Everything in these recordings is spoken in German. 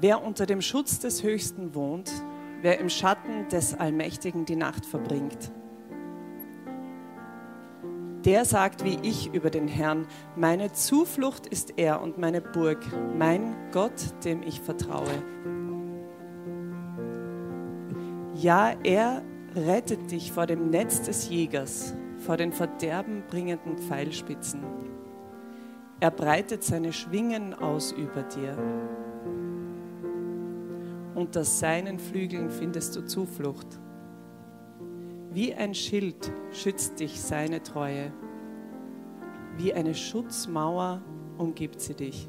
Wer unter dem Schutz des Höchsten wohnt, wer im Schatten des Allmächtigen die Nacht verbringt, der sagt wie ich über den Herrn, meine Zuflucht ist er und meine Burg, mein Gott, dem ich vertraue. Ja, er rettet dich vor dem Netz des Jägers, vor den verderbenbringenden Pfeilspitzen. Er breitet seine Schwingen aus über dir. Unter seinen Flügeln findest du Zuflucht. Wie ein Schild schützt dich seine Treue. Wie eine Schutzmauer umgibt sie dich.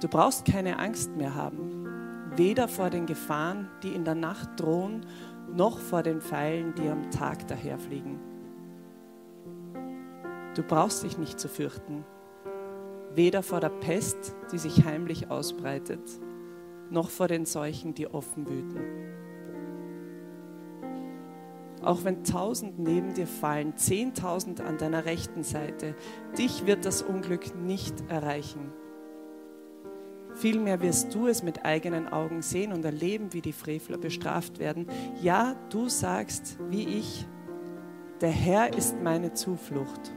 Du brauchst keine Angst mehr haben, weder vor den Gefahren, die in der Nacht drohen, noch vor den Pfeilen, die am Tag daherfliegen. Du brauchst dich nicht zu fürchten, weder vor der Pest, die sich heimlich ausbreitet, noch vor den Seuchen, die offen wüten. Auch wenn tausend neben dir fallen, zehntausend an deiner rechten Seite, dich wird das Unglück nicht erreichen. Vielmehr wirst du es mit eigenen Augen sehen und erleben, wie die Frevler bestraft werden. Ja, du sagst, wie ich, der Herr ist meine Zuflucht.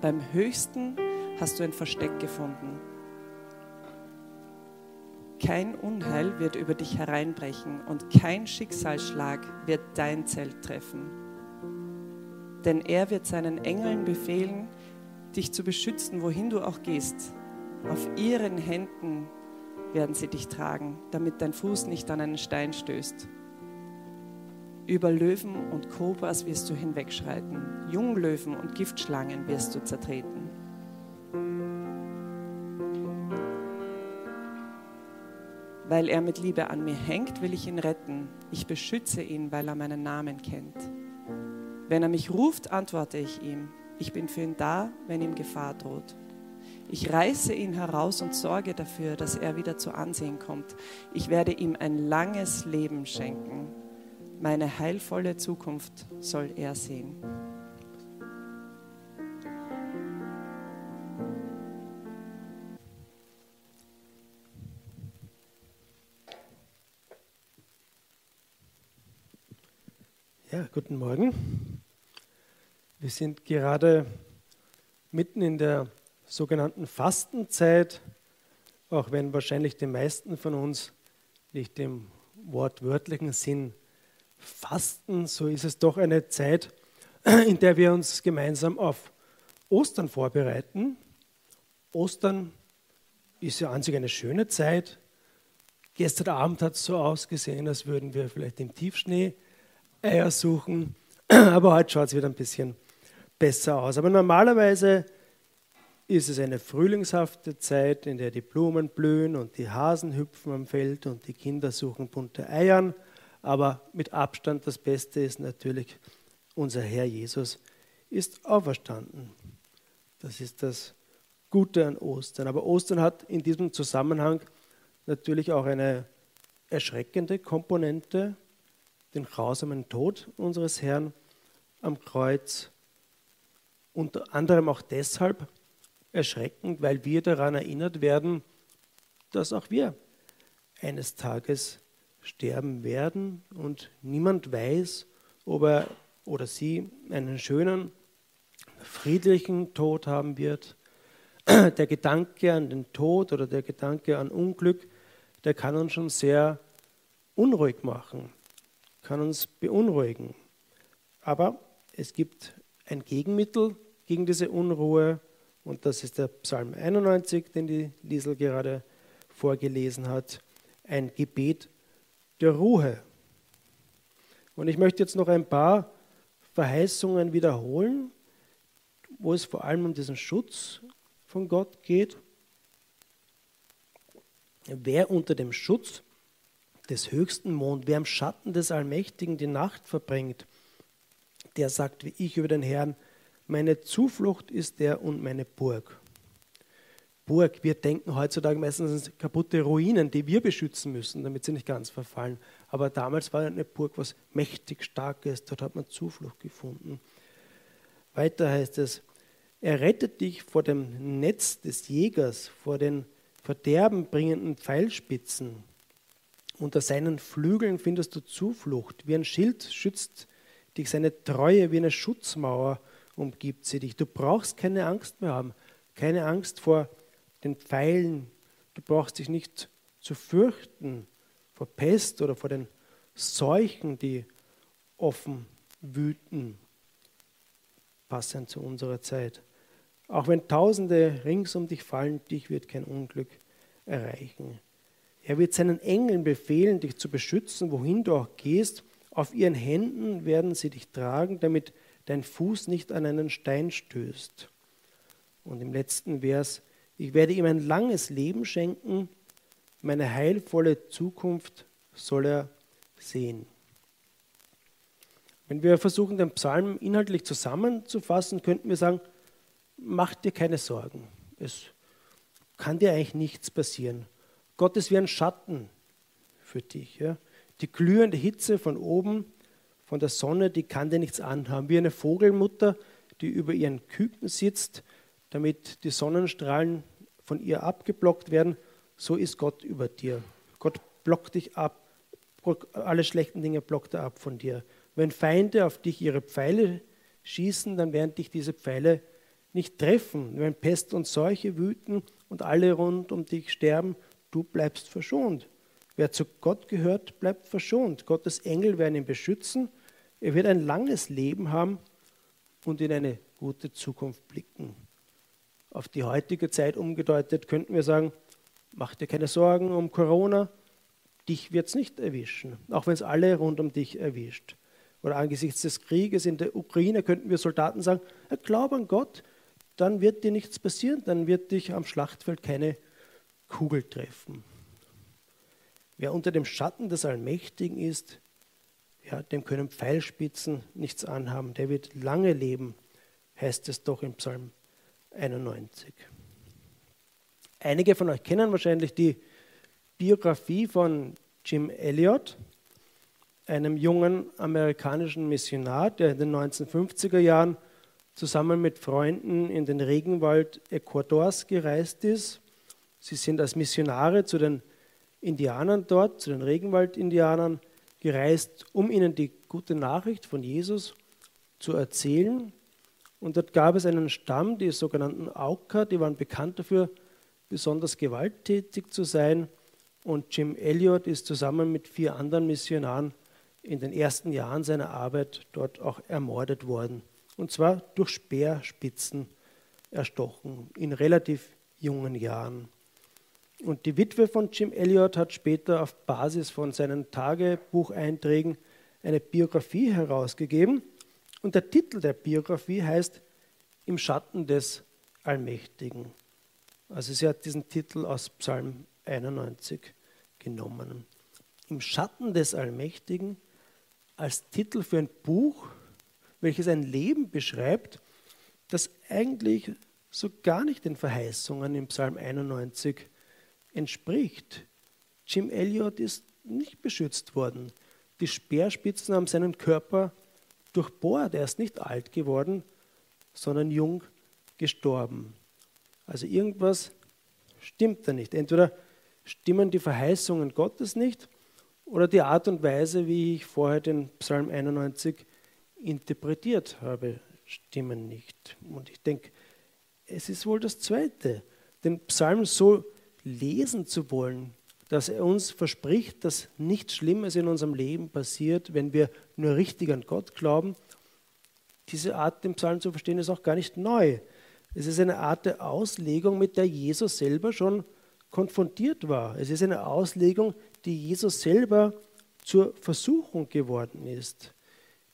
Beim Höchsten hast du ein Versteck gefunden. Kein Unheil wird über dich hereinbrechen und kein Schicksalsschlag wird dein Zelt treffen. Denn er wird seinen Engeln befehlen, dich zu beschützen, wohin du auch gehst. Auf ihren Händen werden sie dich tragen, damit dein Fuß nicht an einen Stein stößt. Über Löwen und Kobras wirst du hinwegschreiten, Junglöwen und Giftschlangen wirst du zertreten. Weil er mit Liebe an mir hängt, will ich ihn retten. Ich beschütze ihn, weil er meinen Namen kennt. Wenn er mich ruft, antworte ich ihm. Ich bin für ihn da, wenn ihm Gefahr droht. Ich reiße ihn heraus und sorge dafür, dass er wieder zu Ansehen kommt. Ich werde ihm ein langes Leben schenken. Meine heilvolle Zukunft soll er sehen. Ja, guten Morgen. Wir sind gerade mitten in der sogenannten Fastenzeit, auch wenn wahrscheinlich die meisten von uns nicht im wortwörtlichen Sinn fasten, so ist es doch eine Zeit, in der wir uns gemeinsam auf Ostern vorbereiten. Ostern ist ja an sich eine schöne Zeit. Gestern Abend hat es so ausgesehen, als würden wir vielleicht im Tiefschnee Eier suchen, aber heute schaut es wieder ein bisschen besser aus. Aber normalerweise ist es eine frühlingshafte Zeit, in der die Blumen blühen und die Hasen hüpfen am Feld und die Kinder suchen bunte Eiern. Aber mit Abstand das Beste ist natürlich, unser Herr Jesus ist auferstanden. Das ist das Gute an Ostern. Aber Ostern hat in diesem Zusammenhang natürlich auch eine erschreckende Komponente, den grausamen Tod unseres Herrn am Kreuz. Unter anderem auch deshalb, erschreckend, weil wir daran erinnert werden, dass auch wir eines Tages sterben werden und niemand weiß, ob er oder sie einen schönen, friedlichen Tod haben wird. Der Gedanke an den Tod oder der Gedanke an Unglück, der kann uns schon sehr unruhig machen, kann uns beunruhigen. Aber es gibt ein Gegenmittel gegen diese Unruhe und das ist der Psalm 91, den die Liesel gerade vorgelesen hat. Ein Gebet der Ruhe. Und ich möchte jetzt noch ein paar Verheißungen wiederholen, wo es vor allem um diesen Schutz von Gott geht. Wer unter dem Schutz des höchsten wohnt, wer im Schatten des Allmächtigen die Nacht verbringt, der sagt wie ich über den Herrn, meine Zuflucht ist der und meine Burg. Burg, wir denken heutzutage meistens an kaputte Ruinen, die wir beschützen müssen, damit sie nicht ganz verfallen. Aber damals war eine Burg was mächtig Starkes, dort hat man Zuflucht gefunden. Weiter heißt es, er rettet dich vor dem Netz des Jägers, vor den Verderben bringenden Pfeilspitzen. Unter seinen Flügeln findest du Zuflucht. Wie ein Schild schützt dich seine Treue, wie eine Schutzmauer umgibt sie dich. Du brauchst keine Angst mehr haben, keine Angst vor den Pfeilen. Du brauchst dich nicht zu fürchten vor Pest oder vor den Seuchen, die offen wüten, passend zu unserer Zeit. Auch wenn Tausende rings um dich fallen, dich wird kein Unglück erreichen. Er wird seinen Engeln befehlen, dich zu beschützen, wohin du auch gehst. Auf ihren Händen werden sie dich tragen, damit dein Fuß nicht an einen Stein stößt. Und im letzten Vers, ich werde ihm ein langes Leben schenken, meine heilvolle Zukunft soll er sehen. Wenn wir versuchen, den Psalm inhaltlich zusammenzufassen, könnten wir sagen, mach dir keine Sorgen. Es kann dir eigentlich nichts passieren. Gott ist wie ein Schatten für dich. Ja? Die glühende Hitze von oben, von der Sonne, die kann dir nichts anhaben. Wie eine Vogelmutter, die über ihren Küken sitzt, damit die Sonnenstrahlen von ihr abgeblockt werden, so ist Gott über dir. Gott blockt dich ab. Alle schlechten Dinge blockt er ab von dir. Wenn Feinde auf dich ihre Pfeile schießen, dann werden dich diese Pfeile nicht treffen. Wenn Pest und Seuche wüten und alle rund um dich sterben, du bleibst verschont. Wer zu Gott gehört, bleibt verschont. Gottes Engel werden ihn beschützen. Er wird ein langes Leben haben und in eine gute Zukunft blicken. Auf die heutige Zeit umgedeutet könnten wir sagen, mach dir keine Sorgen um Corona, dich wird es nicht erwischen, auch wenn es alle rund um dich erwischt. Oder angesichts des Krieges in der Ukraine könnten wir Soldaten sagen, glaub an Gott, dann wird dir nichts passieren, dann wird dich am Schlachtfeld keine Kugel treffen. Wer unter dem Schatten des Allmächtigen ist, ja, dem können Pfeilspitzen nichts anhaben. Der wird lange leben, heißt es doch im Psalm 91. Einige von euch kennen wahrscheinlich die Biografie von Jim Elliot, einem jungen amerikanischen Missionar, der in den 1950er Jahren zusammen mit Freunden in den Regenwald Ecuadors gereist ist. Sie sind als Missionare zu den Indianern dort, zu den Regenwald-Indianern gereist, um ihnen die gute Nachricht von Jesus zu erzählen. Und dort gab es einen Stamm, die sogenannten Auka, die waren bekannt dafür, besonders gewalttätig zu sein. Und Jim Elliot ist zusammen mit vier anderen Missionaren in den ersten Jahren seiner Arbeit dort auch ermordet worden. Und zwar durch Speerspitzen erstochen in relativ jungen Jahren. Und die Witwe von Jim Elliot hat später auf Basis von seinen Tagebucheinträgen eine Biografie herausgegeben. Und der Titel der Biografie heißt Im Schatten des Allmächtigen. Also sie hat diesen Titel aus Psalm 91 genommen. Im Schatten des Allmächtigen als Titel für ein Buch, welches ein Leben beschreibt, das eigentlich so gar nicht den Verheißungen im Psalm 91 entspricht. Jim Elliot ist nicht beschützt worden. Die Speerspitzen haben seinen Körper durchbohrt. Er ist nicht alt geworden, sondern jung gestorben. Also irgendwas stimmt da nicht. Entweder stimmen die Verheißungen Gottes nicht oder die Art und Weise, wie ich vorher den Psalm 91 interpretiert habe, stimmen nicht. Und ich denke, es ist wohl das Zweite, den Psalm so lesen zu wollen, dass er uns verspricht, dass nichts Schlimmes in unserem Leben passiert, wenn wir nur richtig an Gott glauben. Diese Art, den Psalm zu verstehen, ist auch gar nicht neu. Es ist eine Art der Auslegung, mit der Jesus selber schon konfrontiert war. Es ist eine Auslegung, die Jesus selber zur Versuchung geworden ist.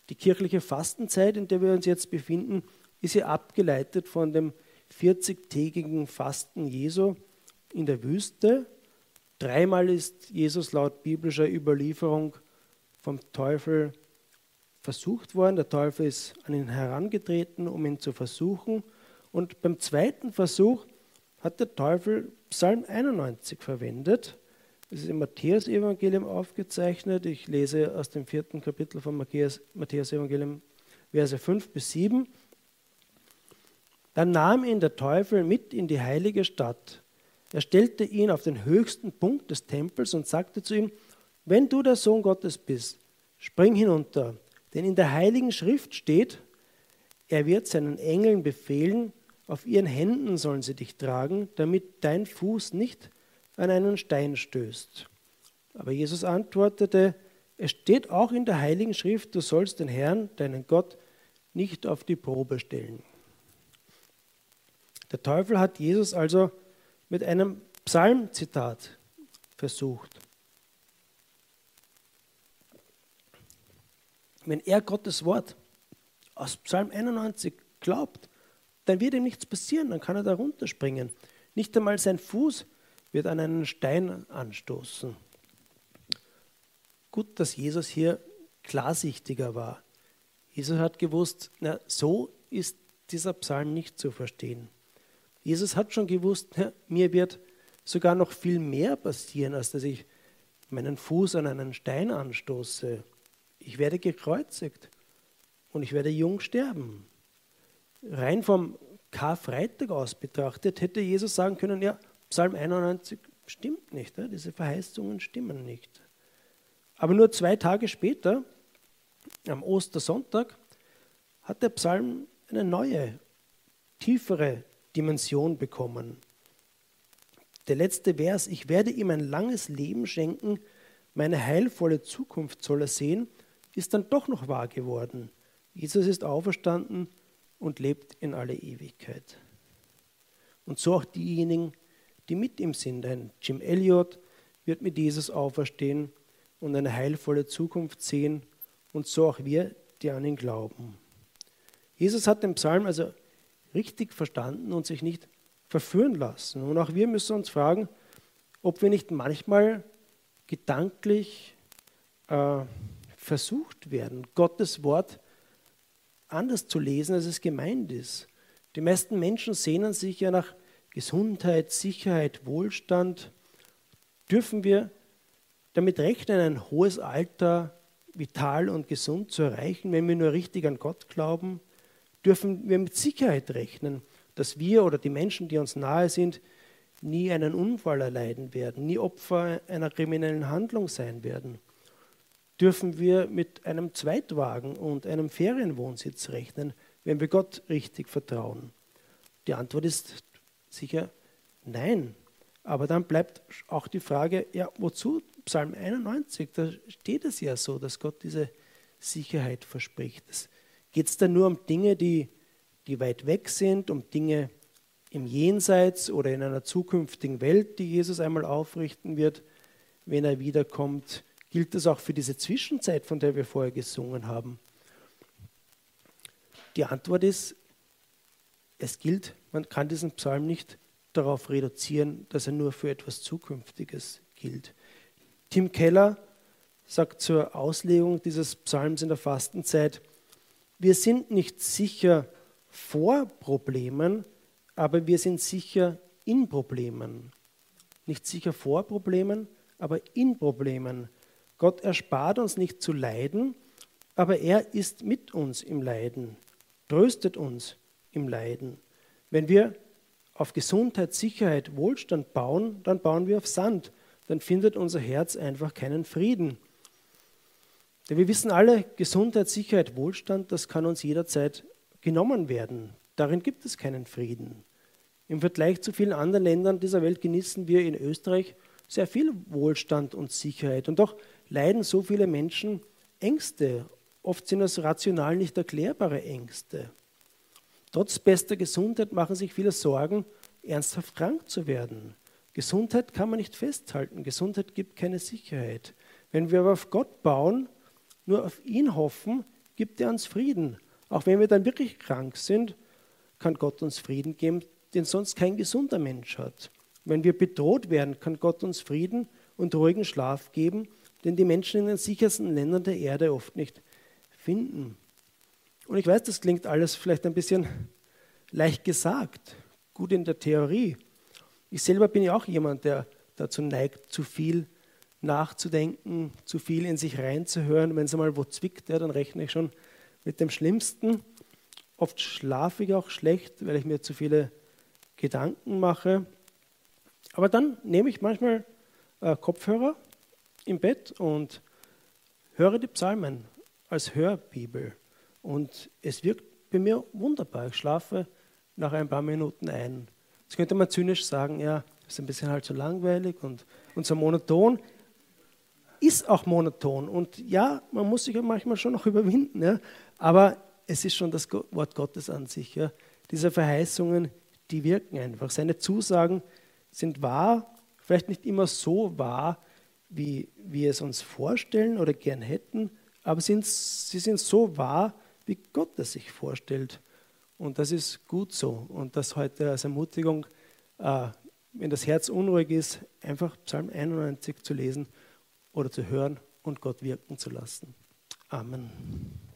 Die kirchliche Fastenzeit, in der wir uns jetzt befinden, ist ja abgeleitet von dem 40-tägigen Fasten Jesu in der Wüste. Dreimal ist Jesus laut biblischer Überlieferung vom Teufel versucht worden. Der Teufel ist an ihn herangetreten, um ihn zu versuchen. Und beim zweiten Versuch hat der Teufel Psalm 91 verwendet. Das ist im Matthäus-Evangelium aufgezeichnet. Ich lese aus dem vierten Kapitel von Matthäus-Evangelium, Verse 5 bis 7. Dann nahm ihn der Teufel mit in die heilige Stadt Er stellte ihn auf den höchsten Punkt des Tempels und sagte zu ihm, wenn du der Sohn Gottes bist, spring hinunter, denn in der heiligen Schrift steht, er wird seinen Engeln befehlen, auf ihren Händen sollen sie dich tragen, damit dein Fuß nicht an einen Stein stößt. Aber Jesus antwortete, es steht auch in der heiligen Schrift, du sollst den Herrn, deinen Gott, nicht auf die Probe stellen. Der Teufel hat Jesus also mit einem Psalmzitat versucht. Wenn er Gottes Wort aus Psalm 91 glaubt, dann wird ihm nichts passieren, dann kann er da runterspringen. Nicht einmal sein Fuß wird an einen Stein anstoßen. Gut, dass Jesus hier klarsichtiger war. Jesus hat gewusst, na, so ist dieser Psalm nicht zu verstehen. Jesus hat schon gewusst, mir wird sogar noch viel mehr passieren, als dass ich meinen Fuß an einen Stein anstoße. Ich werde gekreuzigt und ich werde jung sterben. Rein vom Karfreitag aus betrachtet hätte Jesus sagen können, ja, Psalm 91 stimmt nicht, diese Verheißungen stimmen nicht. Aber nur zwei Tage später, am Ostersonntag, hat der Psalm eine neue, tiefere Dimension bekommen. Der letzte Vers, ich werde ihm ein langes Leben schenken, meine heilvolle Zukunft soll er sehen, ist dann doch noch wahr geworden. Jesus ist auferstanden und lebt in alle Ewigkeit. Und so auch diejenigen, die mit ihm sind. Ein Jim Elliot wird mit Jesus auferstehen und eine heilvolle Zukunft sehen und so auch wir, die an ihn glauben. Jesus hat den Psalm also richtig verstanden und sich nicht verführen lassen. Und auch wir müssen uns fragen, ob wir nicht manchmal gedanklich äh, versucht werden, Gottes Wort anders zu lesen, als es gemeint ist. Die meisten Menschen sehnen sich ja nach Gesundheit, Sicherheit, Wohlstand. Dürfen wir damit rechnen, ein hohes Alter vital und gesund zu erreichen, wenn wir nur richtig an Gott glauben? Dürfen wir mit Sicherheit rechnen, dass wir oder die Menschen, die uns nahe sind, nie einen Unfall erleiden werden, nie Opfer einer kriminellen Handlung sein werden? Dürfen wir mit einem Zweitwagen und einem Ferienwohnsitz rechnen, wenn wir Gott richtig vertrauen? Die Antwort ist sicher nein. Aber dann bleibt auch die Frage, ja, wozu Psalm 91? Da steht es ja so, dass Gott diese Sicherheit verspricht. Geht es da nur um Dinge, die, die weit weg sind, um Dinge im Jenseits oder in einer zukünftigen Welt, die Jesus einmal aufrichten wird, wenn er wiederkommt? Gilt das auch für diese Zwischenzeit, von der wir vorher gesungen haben? Die Antwort ist, es gilt, man kann diesen Psalm nicht darauf reduzieren, dass er nur für etwas Zukünftiges gilt. Tim Keller sagt zur Auslegung dieses Psalms in der Fastenzeit, wir sind nicht sicher vor Problemen, aber wir sind sicher in Problemen. Nicht sicher vor Problemen, aber in Problemen. Gott erspart uns nicht zu leiden, aber er ist mit uns im Leiden, tröstet uns im Leiden. Wenn wir auf Gesundheit, Sicherheit, Wohlstand bauen, dann bauen wir auf Sand. Dann findet unser Herz einfach keinen Frieden. Denn wir wissen alle, Gesundheit, Sicherheit, Wohlstand, das kann uns jederzeit genommen werden. Darin gibt es keinen Frieden. Im Vergleich zu vielen anderen Ländern dieser Welt genießen wir in Österreich sehr viel Wohlstand und Sicherheit. Und doch leiden so viele Menschen Ängste. Oft sind es rational nicht erklärbare Ängste. Trotz bester Gesundheit machen sich viele Sorgen, ernsthaft krank zu werden. Gesundheit kann man nicht festhalten. Gesundheit gibt keine Sicherheit. Wenn wir aber auf Gott bauen, nur auf ihn hoffen, gibt er uns Frieden. Auch wenn wir dann wirklich krank sind, kann Gott uns Frieden geben, den sonst kein gesunder Mensch hat. Wenn wir bedroht werden, kann Gott uns Frieden und ruhigen Schlaf geben, den die Menschen in den sichersten Ländern der Erde oft nicht finden. Und ich weiß, das klingt alles vielleicht ein bisschen leicht gesagt, gut in der Theorie. Ich selber bin ja auch jemand, der dazu neigt, zu viel nachzudenken, zu viel in sich reinzuhören. Wenn es einmal wo zwickt, ja, dann rechne ich schon mit dem Schlimmsten. Oft schlafe ich auch schlecht, weil ich mir zu viele Gedanken mache. Aber dann nehme ich manchmal äh, Kopfhörer im Bett und höre die Psalmen als Hörbibel. Und es wirkt bei mir wunderbar. Ich schlafe nach ein paar Minuten ein. Jetzt könnte man zynisch sagen, ja, ist ein bisschen halt so langweilig und, und so monoton. Ist auch monoton. Und ja, man muss sich ja manchmal schon noch überwinden. Ja. Aber es ist schon das Wort Gottes an sich. Ja. Diese Verheißungen, die wirken einfach. Seine Zusagen sind wahr, vielleicht nicht immer so wahr, wie wir es uns vorstellen oder gern hätten, aber sind, sie sind so wahr, wie Gott es sich vorstellt. Und das ist gut so. Und das heute als Ermutigung, äh, wenn das Herz unruhig ist, einfach Psalm 91 zu lesen oder zu hören und Gott wirken zu lassen. Amen.